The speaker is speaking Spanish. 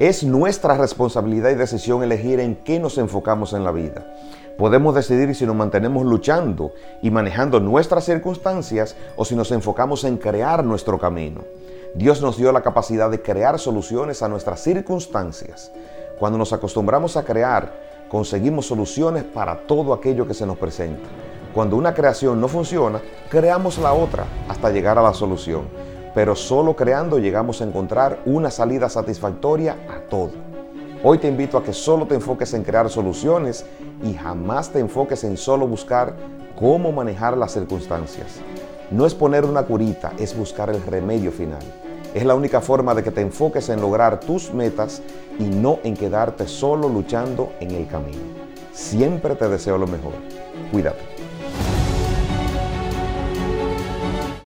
Es nuestra responsabilidad y decisión elegir en qué nos enfocamos en la vida. Podemos decidir si nos mantenemos luchando y manejando nuestras circunstancias o si nos enfocamos en crear nuestro camino. Dios nos dio la capacidad de crear soluciones a nuestras circunstancias. Cuando nos acostumbramos a crear, conseguimos soluciones para todo aquello que se nos presenta. Cuando una creación no funciona, creamos la otra hasta llegar a la solución. Pero solo creando llegamos a encontrar una salida satisfactoria a todo. Hoy te invito a que solo te enfoques en crear soluciones y jamás te enfoques en solo buscar cómo manejar las circunstancias. No es poner una curita, es buscar el remedio final. Es la única forma de que te enfoques en lograr tus metas y no en quedarte solo luchando en el camino. Siempre te deseo lo mejor. Cuídate.